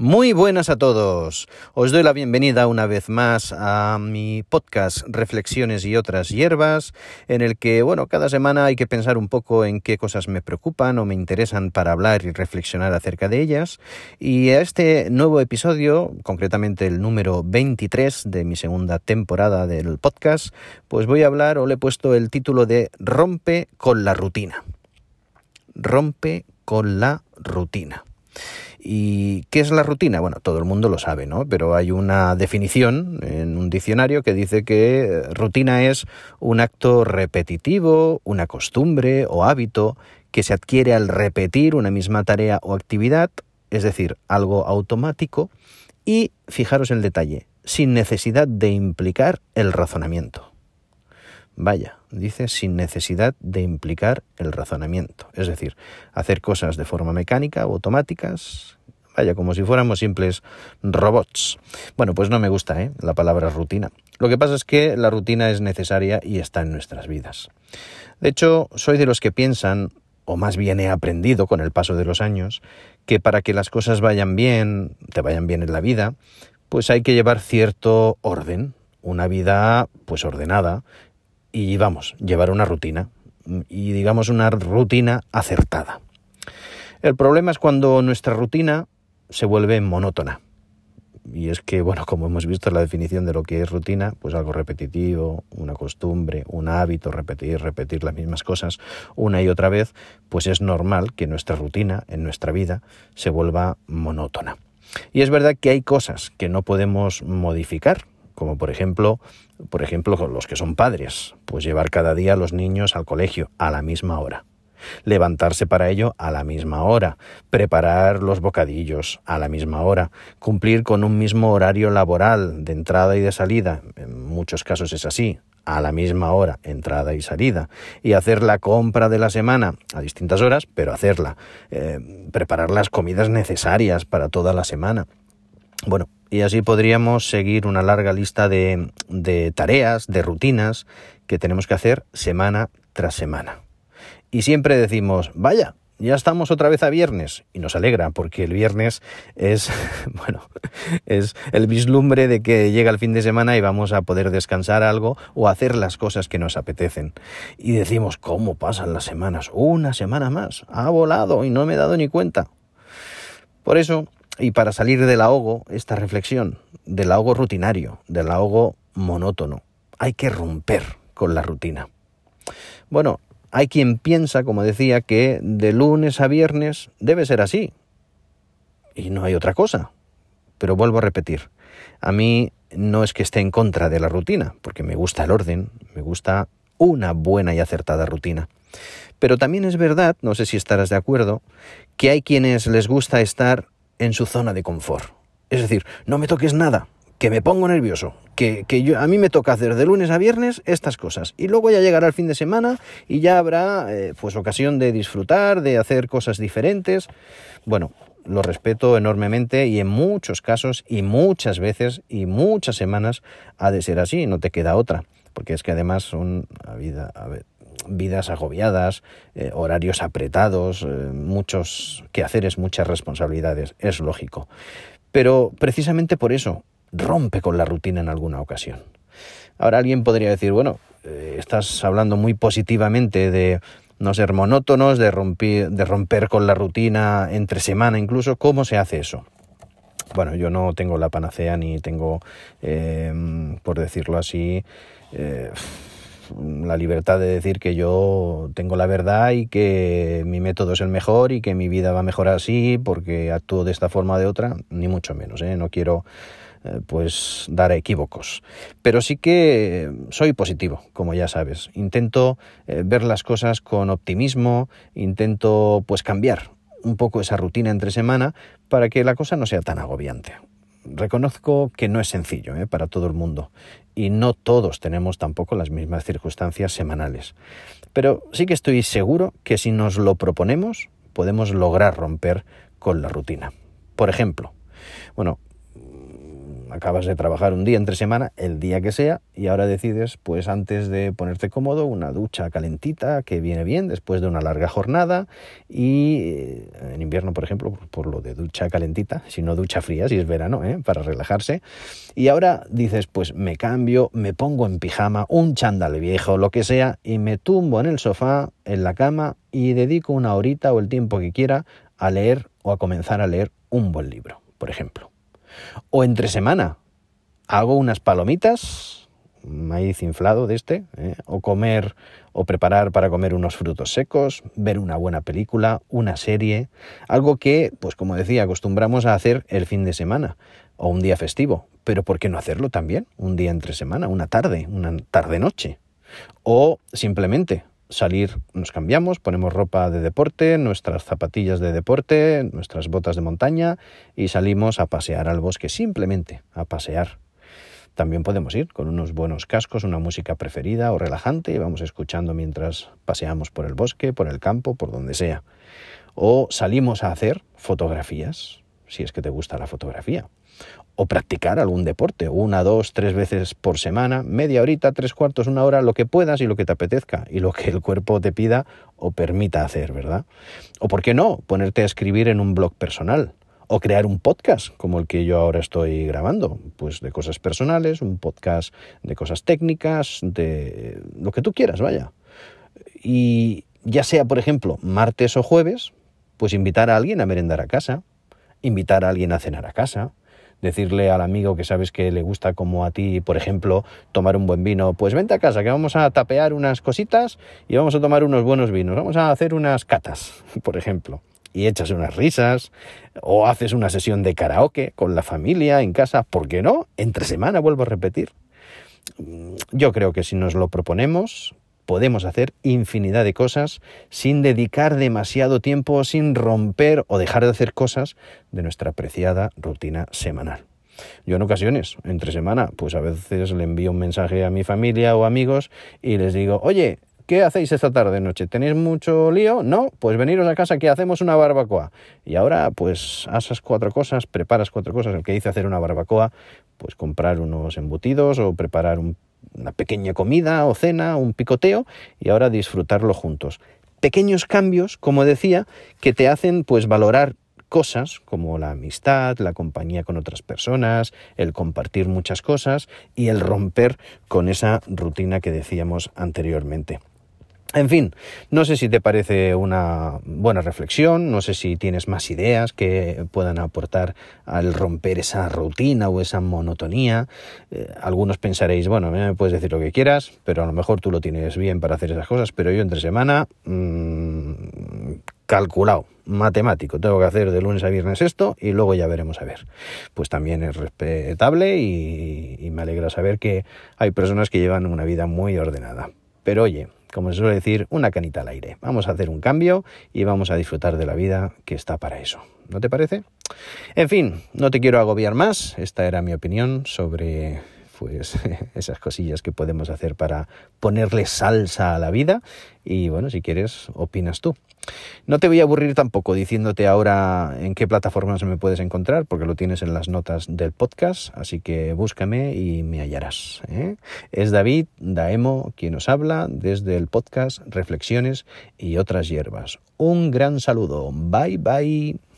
Muy buenas a todos. Os doy la bienvenida una vez más a mi podcast Reflexiones y otras hierbas, en el que, bueno, cada semana hay que pensar un poco en qué cosas me preocupan o me interesan para hablar y reflexionar acerca de ellas. Y a este nuevo episodio, concretamente el número 23 de mi segunda temporada del podcast, pues voy a hablar o le he puesto el título de Rompe con la rutina. Rompe con la rutina. ¿Y qué es la rutina? Bueno, todo el mundo lo sabe, ¿no? Pero hay una definición en un diccionario que dice que rutina es un acto repetitivo, una costumbre o hábito que se adquiere al repetir una misma tarea o actividad, es decir, algo automático, y fijaros el detalle, sin necesidad de implicar el razonamiento. Vaya, dice sin necesidad de implicar el razonamiento. Es decir, hacer cosas de forma mecánica o automáticas, vaya, como si fuéramos simples robots. Bueno, pues no me gusta ¿eh? la palabra rutina. Lo que pasa es que la rutina es necesaria y está en nuestras vidas. De hecho, soy de los que piensan, o más bien he aprendido con el paso de los años, que para que las cosas vayan bien, te vayan bien en la vida, pues hay que llevar cierto orden, una vida pues ordenada y vamos, llevar una rutina y digamos una rutina acertada. El problema es cuando nuestra rutina se vuelve monótona. Y es que, bueno, como hemos visto la definición de lo que es rutina, pues algo repetitivo, una costumbre, un hábito, repetir, repetir las mismas cosas una y otra vez, pues es normal que nuestra rutina en nuestra vida se vuelva monótona. Y es verdad que hay cosas que no podemos modificar, como por ejemplo, por ejemplo, los que son padres, pues llevar cada día a los niños al colegio a la misma hora. Levantarse para ello a la misma hora, preparar los bocadillos a la misma hora, cumplir con un mismo horario laboral de entrada y de salida, en muchos casos es así, a la misma hora, entrada y salida, y hacer la compra de la semana a distintas horas, pero hacerla, eh, preparar las comidas necesarias para toda la semana. Bueno, y así podríamos seguir una larga lista de, tareas, de rutinas que tenemos que hacer semana tras semana. Y siempre decimos, vaya, ya estamos otra vez a viernes y nos alegra porque el viernes es, bueno, es el vislumbre de que llega el fin de semana y vamos a poder descansar algo o hacer las cosas que nos apetecen. Y decimos, ¿cómo pasan las semanas? Una semana más, ha volado y no me he dado ni cuenta. Por eso y para salir del ahogo, esta reflexión, del ahogo rutinario, del ahogo monótono, hay que romper con la rutina. Bueno, hay quien piensa, como decía, que de lunes a viernes debe ser así. Y no hay otra cosa. Pero vuelvo a repetir, a mí no es que esté en contra de la rutina, porque me gusta el orden, me gusta una buena y acertada rutina. Pero también es verdad, no sé si estarás de acuerdo, que hay quienes les gusta estar en su zona de confort. Es decir, no me toques nada, que me pongo nervioso, que, yo, a mí me toca hacer de lunes a viernes estas cosas y luego ya llegará el fin de semana y ya habrá eh, pues ocasión de disfrutar, de hacer cosas diferentes. Bueno, lo respeto enormemente y en muchos casos y muchas veces y muchas semanas ha de ser así, no te queda otra, porque es que además son a vida, a ver, vidas agobiadas, eh, horarios apretados, eh, muchos quehaceres, muchas responsabilidades, es lógico. Pero precisamente por eso rompe con la rutina en alguna ocasión. Ahora alguien podría decir, bueno, eh, estás hablando muy positivamente de no ser monótonos, de, romper, de romper con la rutina entre semana incluso. ¿Cómo se hace eso? Bueno, yo no tengo la panacea ni tengo, por decirlo así, la libertad de decir que yo tengo la verdad y que mi método es el mejor y que mi vida va a mejorar así porque actúo de esta forma o de otra, ni mucho menos, ¿eh? no quiero eh, pues dar equívocos. Pero sí que soy positivo, como ya sabes. Intento eh, ver las cosas con optimismo, intento pues cambiar un poco esa rutina entre semana para que la cosa no sea tan agobiante reconozco que no es sencillo para todo el mundo y no todos tenemos tampoco las mismas circunstancias semanales. Pero sí que estoy seguro que si nos lo proponemos podemos lograr romper con la rutina. Por ejemplo, bueno, acabas de trabajar un día entre semana, el día que sea, y ahora decides, pues antes de ponerte cómodo, una ducha calentita que viene bien después de una larga jornada y eh, en invierno, por ejemplo, por lo de ducha calentita, si no ducha fría, si es verano, ¿eh? para relajarse. Y ahora dices, pues me cambio, me pongo en pijama, un chándal viejo, lo que sea, y me tumbo en el sofá, en la cama y dedico una horita o el tiempo que quiera a leer o a comenzar a leer un buen libro, por ejemplo. O entre semana, hago unas palomitas, maíz inflado de este, ¿eh? o comer o preparar para comer unos frutos secos, ver una buena película, una serie, algo que, pues como decía, acostumbramos a hacer el fin de semana o un día festivo, pero ¿por qué no hacerlo también un día entre semana, una tarde, una tarde-noche? O simplemente salir, nos cambiamos, ponemos ropa de deporte, nuestras zapatillas de deporte, nuestras botas de montaña y salimos a pasear al bosque, simplemente a pasear. También podemos ir con unos buenos cascos, una música preferida o relajante y vamos escuchando mientras paseamos por el bosque, por el campo, por donde sea. O salimos a hacer fotografías, si es que te gusta la fotografía o practicar algún deporte, una, dos, tres veces por semana, media horita, tres cuartos, una hora, lo que puedas y lo que te apetezca y lo que el cuerpo te pida o permita hacer, ¿verdad? O por qué no, ponerte a escribir en un blog personal o crear un podcast como el que yo ahora estoy grabando, pues de cosas personales, un podcast de cosas técnicas, de lo que tú quieras, vaya. Y ya sea, por ejemplo, martes o jueves, pues invitar a alguien a merendar a casa, invitar a alguien a cenar a casa, decirle al amigo que sabes que le gusta como a ti, por ejemplo, tomar un buen vino, pues vente a casa que vamos a tapear unas cositas y vamos a tomar unos buenos vinos, vamos a hacer unas catas, por ejemplo. Y echas unas risas, o haces una sesión de karaoke con la familia en casa, ¿por qué no? Entre semana, vuelvo a repetir. Yo creo que si nos lo proponemos, podemos hacer infinidad de cosas sin dedicar demasiado tiempo, sin romper o dejar de hacer cosas de nuestra apreciada rutina semanal. Yo en ocasiones, entre semana, pues a veces le envío un mensaje a mi familia o amigos y les digo, oye, ¿Qué hacéis esta tarde noche? ¿Tenéis mucho lío? No, pues veniros a casa que hacemos una barbacoa. Y ahora, pues, haces cuatro cosas, preparas cuatro cosas. El que dice hacer una barbacoa, pues comprar unos embutidos o preparar un una pequeña comida o cena, un picoteo, y ahora disfrutarlo juntos. Pequeños cambios, como decía, que te hacen pues valorar cosas como la amistad, la compañía con otras personas, el compartir muchas cosas y el romper con esa rutina que decíamos anteriormente. En fin, no sé si te parece una buena reflexión, no sé si tienes más ideas que puedan aportar al romper esa rutina o esa monotonía. Eh, algunos pensaréis, bueno, me puedes decir lo que quieras, pero a lo mejor tú lo tienes bien para hacer esas cosas, pero yo entre semana, mmm, calculado, matemático, tengo que hacer de lunes a viernes esto y luego ya veremos a ver. Pues también es respetable y, y me alegra saber que hay personas que llevan una vida muy ordenada. Pero oye, como se suele decir, una canita al aire. Vamos a hacer un cambio y vamos a disfrutar de la vida que está para eso. ¿No te parece? En fin, no te quiero agobiar más. Esta era mi opinión sobre pues esas cosillas que podemos hacer para ponerle salsa a la vida y bueno, si quieres, opinas tú. No te voy a aburrir tampoco diciéndote ahora en qué plataformas me puedes encontrar, porque lo tienes en las notas del podcast, así que búscame y me hallarás. ¿eh? Es David Daemo quien nos habla desde el podcast Reflexiones y otras hierbas. Un gran saludo. Bye bye.